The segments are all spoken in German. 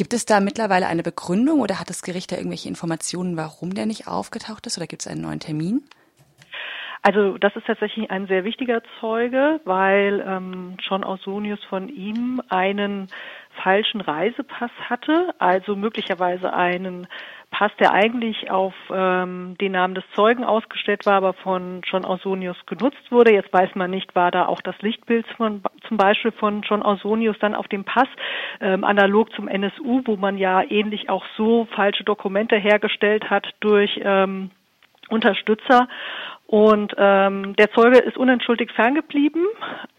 Gibt es da mittlerweile eine Begründung oder hat das Gericht da irgendwelche Informationen, warum der nicht aufgetaucht ist oder gibt es einen neuen Termin? Also das ist tatsächlich ein sehr wichtiger Zeuge, weil ähm, John Ausonius von ihm einen falschen Reisepass hatte, also möglicherweise einen Pass, der eigentlich auf ähm, den Namen des Zeugen ausgestellt war, aber von John Ausonius genutzt wurde. Jetzt weiß man nicht, war da auch das Lichtbild von, zum Beispiel von John Ausonius dann auf dem Pass, ähm, analog zum NSU, wo man ja ähnlich auch so falsche Dokumente hergestellt hat durch ähm, Unterstützer. Und ähm, der Zeuge ist unentschuldigt ferngeblieben.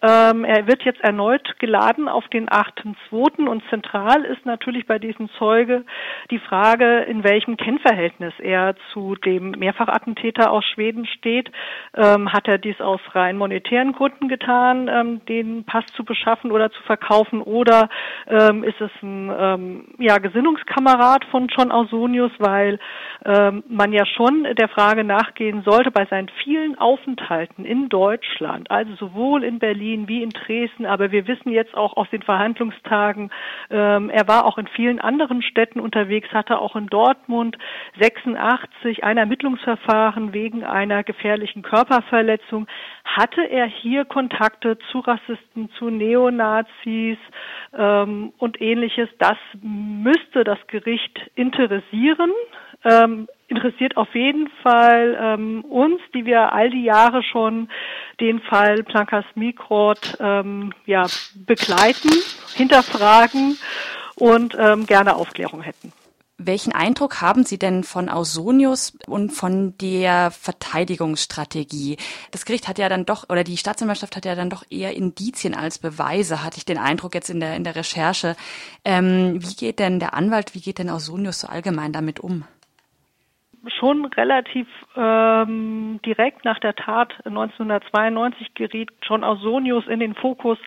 Ähm, er wird jetzt erneut geladen auf den 8.2. Und zentral ist natürlich bei diesem Zeuge die Frage, in welchem Kennverhältnis er zu dem Mehrfachattentäter aus Schweden steht. Ähm, hat er dies aus rein monetären Gründen getan, ähm, den Pass zu beschaffen oder zu verkaufen? Oder ähm, ist es ein ähm, ja, Gesinnungskamerad von John Ausonius, weil ähm, man ja schon der Frage nachgehen sollte bei seinen vielen Aufenthalten in Deutschland, also sowohl in Berlin wie in Dresden, aber wir wissen jetzt auch aus den Verhandlungstagen, ähm, er war auch in vielen anderen Städten unterwegs, hatte auch in Dortmund 86 ein Ermittlungsverfahren wegen einer gefährlichen Körperverletzung. Hatte er hier Kontakte zu Rassisten, zu Neonazis ähm, und ähnliches? Das müsste das Gericht interessieren. Ähm, interessiert auf jeden Fall ähm, uns, die wir all die Jahre schon den Fall Plankas Mikrot ähm, ja, begleiten, hinterfragen und ähm, gerne Aufklärung hätten. Welchen Eindruck haben Sie denn von Ausonius und von der Verteidigungsstrategie? Das Gericht hat ja dann doch, oder die Staatsanwaltschaft hat ja dann doch eher Indizien als Beweise, hatte ich den Eindruck jetzt in der, in der Recherche. Ähm, wie geht denn der Anwalt, wie geht denn Ausonius so allgemein damit um? Schon relativ ähm, direkt nach der Tat 1992 geriet John Ausonius in den Fokus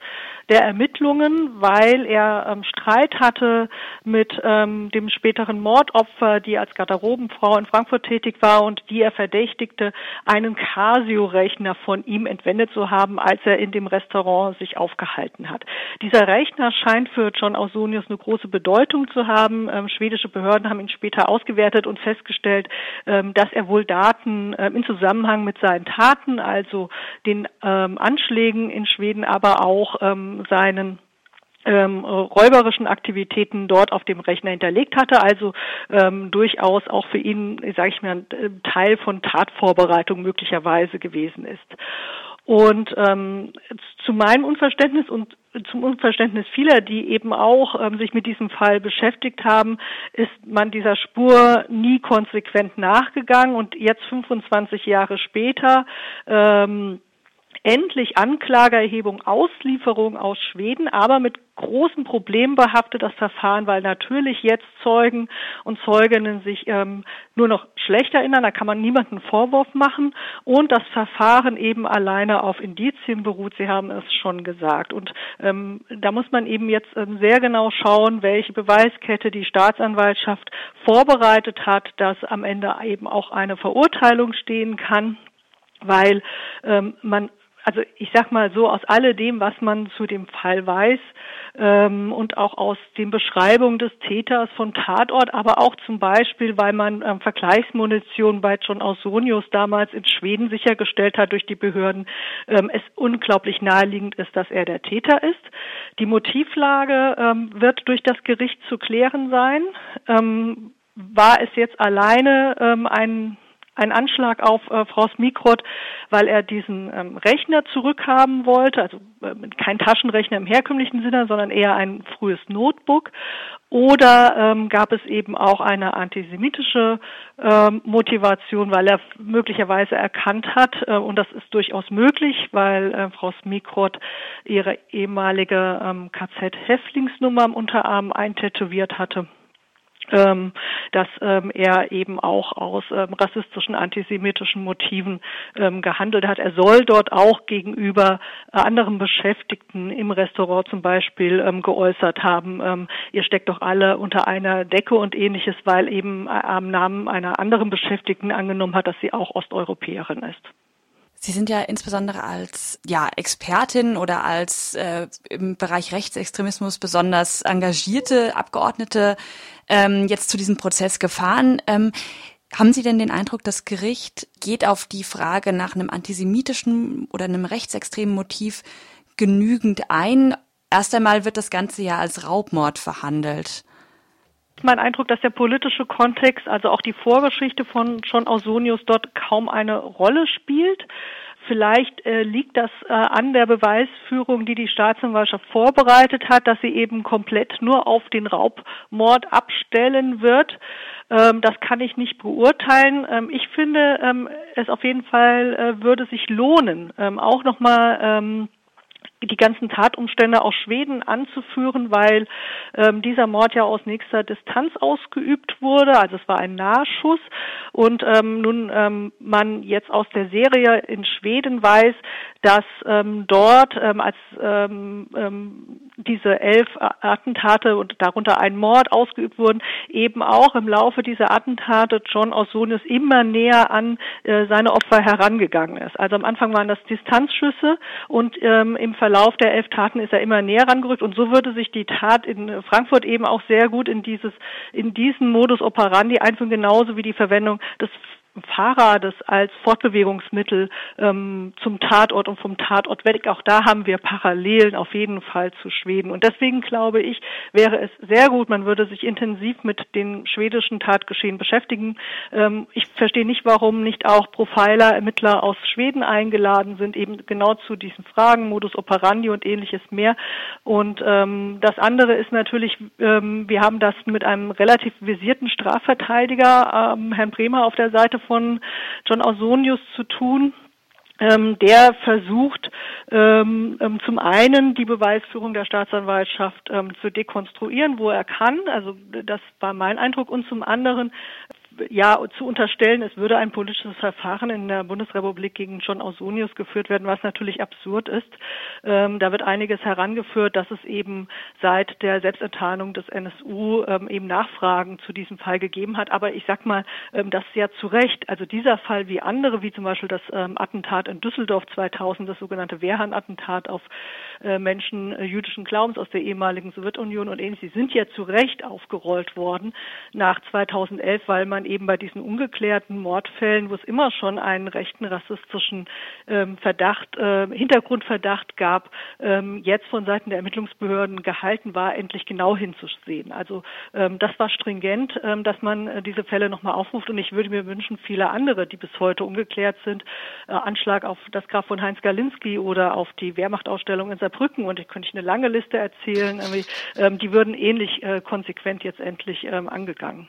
der Ermittlungen, weil er ähm, Streit hatte mit ähm, dem späteren Mordopfer, die als Garderobenfrau in Frankfurt tätig war und die er verdächtigte, einen Casio-Rechner von ihm entwendet zu haben, als er in dem Restaurant sich aufgehalten hat. Dieser Rechner scheint für John Ausonius eine große Bedeutung zu haben. Ähm, schwedische Behörden haben ihn später ausgewertet und festgestellt, ähm, dass er wohl Daten ähm, in Zusammenhang mit seinen Taten, also den ähm, Anschlägen in Schweden, aber auch seinen ähm, räuberischen Aktivitäten dort auf dem Rechner hinterlegt hatte, also ähm, durchaus auch für ihn, sage ich mal, ein Teil von Tatvorbereitung möglicherweise gewesen ist. Und ähm, zu meinem Unverständnis und zum Unverständnis vieler, die eben auch ähm, sich mit diesem Fall beschäftigt haben, ist man dieser Spur nie konsequent nachgegangen und jetzt 25 Jahre später ähm, endlich Anklageerhebung, Auslieferung aus Schweden, aber mit großen Problemen behaftet das Verfahren, weil natürlich jetzt Zeugen und Zeuginnen sich ähm, nur noch schlecht erinnern, da kann man niemanden Vorwurf machen und das Verfahren eben alleine auf Indizien beruht, Sie haben es schon gesagt. Und ähm, da muss man eben jetzt ähm, sehr genau schauen, welche Beweiskette die Staatsanwaltschaft vorbereitet hat, dass am Ende eben auch eine Verurteilung stehen kann weil ähm, man also ich sag mal so, aus alledem, was man zu dem Fall weiß ähm, und auch aus den Beschreibungen des Täters von Tatort, aber auch zum Beispiel, weil man ähm, Vergleichsmunition bei John Ausonius damals in Schweden sichergestellt hat durch die Behörden, ähm, es unglaublich naheliegend ist, dass er der Täter ist. Die Motivlage ähm, wird durch das Gericht zu klären sein. Ähm, war es jetzt alleine ähm, ein ein Anschlag auf äh, Frau Smikrot, weil er diesen ähm, Rechner zurückhaben wollte, also äh, kein Taschenrechner im herkömmlichen Sinne, sondern eher ein frühes Notebook. Oder ähm, gab es eben auch eine antisemitische ähm, Motivation, weil er möglicherweise erkannt hat, äh, und das ist durchaus möglich, weil äh, Frau Smikrot ihre ehemalige ähm, KZ-Häftlingsnummer am Unterarm eintätowiert hatte ähm, dass ähm, er eben auch aus ähm, rassistischen, antisemitischen Motiven ähm, gehandelt hat. Er soll dort auch gegenüber äh, anderen Beschäftigten im Restaurant zum Beispiel ähm, geäußert haben, ähm, ihr steckt doch alle unter einer Decke und ähnliches, weil eben äh, am Namen einer anderen Beschäftigten angenommen hat, dass sie auch Osteuropäerin ist. Sie sind ja insbesondere als ja, Expertin oder als äh, im Bereich Rechtsextremismus besonders engagierte Abgeordnete ähm, jetzt zu diesem Prozess gefahren. Ähm, haben Sie denn den Eindruck, das Gericht geht auf die Frage nach einem antisemitischen oder einem rechtsextremen Motiv genügend ein? Erst einmal wird das Ganze ja als Raubmord verhandelt mein Eindruck, dass der politische Kontext, also auch die Vorgeschichte von John Ausonius dort kaum eine Rolle spielt. Vielleicht äh, liegt das äh, an der Beweisführung, die die Staatsanwaltschaft vorbereitet hat, dass sie eben komplett nur auf den Raubmord abstellen wird. Ähm, das kann ich nicht beurteilen. Ähm, ich finde ähm, es auf jeden Fall äh, würde sich lohnen, ähm, auch nochmal ähm, die ganzen Tatumstände aus Schweden anzuführen, weil ähm, dieser Mord ja aus nächster Distanz ausgeübt wurde. Also es war ein Nahschuss und ähm, nun ähm, man jetzt aus der Serie in Schweden weiß, dass ähm, dort ähm, als ähm, ähm, diese elf Attentate und darunter ein Mord ausgeübt wurden, eben auch im Laufe dieser Attentate John Ausonius immer näher an äh, seine Opfer herangegangen ist. Also am Anfang waren das Distanzschüsse und ähm, im Verlauf der elf Taten ist er immer näher rangerückt. Und so würde sich die Tat in Frankfurt eben auch sehr gut in dieses in diesen Modus operandi einführen, genauso wie die Verwendung des Fahrrades als Fortbewegungsmittel ähm, zum Tatort und vom Tatort weg. Auch da haben wir Parallelen auf jeden Fall zu Schweden. Und deswegen glaube ich, wäre es sehr gut, man würde sich intensiv mit den schwedischen Tatgeschehen beschäftigen. Ähm, ich verstehe nicht, warum nicht auch Profiler, Ermittler aus Schweden eingeladen sind, eben genau zu diesen Fragen, Modus operandi und ähnliches mehr. Und ähm, das andere ist natürlich, ähm, wir haben das mit einem relativ visierten Strafverteidiger, ähm, Herrn Bremer auf der Seite von John Ausonius zu tun. Ähm, der versucht ähm, ähm, zum einen die Beweisführung der Staatsanwaltschaft ähm, zu dekonstruieren, wo er kann. Also das war mein Eindruck. Und zum anderen ja zu unterstellen, es würde ein politisches Verfahren in der Bundesrepublik gegen John Ausonius geführt werden, was natürlich absurd ist. Ähm, da wird einiges herangeführt, dass es eben seit der Selbstenttarnung des NSU ähm, eben Nachfragen zu diesem Fall gegeben hat. Aber ich sag mal, ähm, das ja zu Recht. Also dieser Fall wie andere, wie zum Beispiel das ähm, Attentat in Düsseldorf 2000, das sogenannte Wehrhahn-Attentat auf äh, Menschen äh, jüdischen Glaubens aus der ehemaligen Sowjetunion und ähnliches, die sind ja zu Recht aufgerollt worden nach 2011, weil man eben bei diesen ungeklärten Mordfällen, wo es immer schon einen rechten rassistischen ähm, Verdacht, äh, Hintergrundverdacht gab, ähm, jetzt von Seiten der Ermittlungsbehörden gehalten war, endlich genau hinzusehen. Also ähm, das war stringent, ähm, dass man äh, diese Fälle nochmal aufruft und ich würde mir wünschen, viele andere, die bis heute ungeklärt sind, äh, Anschlag auf das Graf von Heinz Galinski oder auf die Wehrmachtausstellung in Saarbrücken und ich könnte ich eine lange Liste erzählen, ähm, die würden ähnlich äh, konsequent jetzt endlich ähm, angegangen.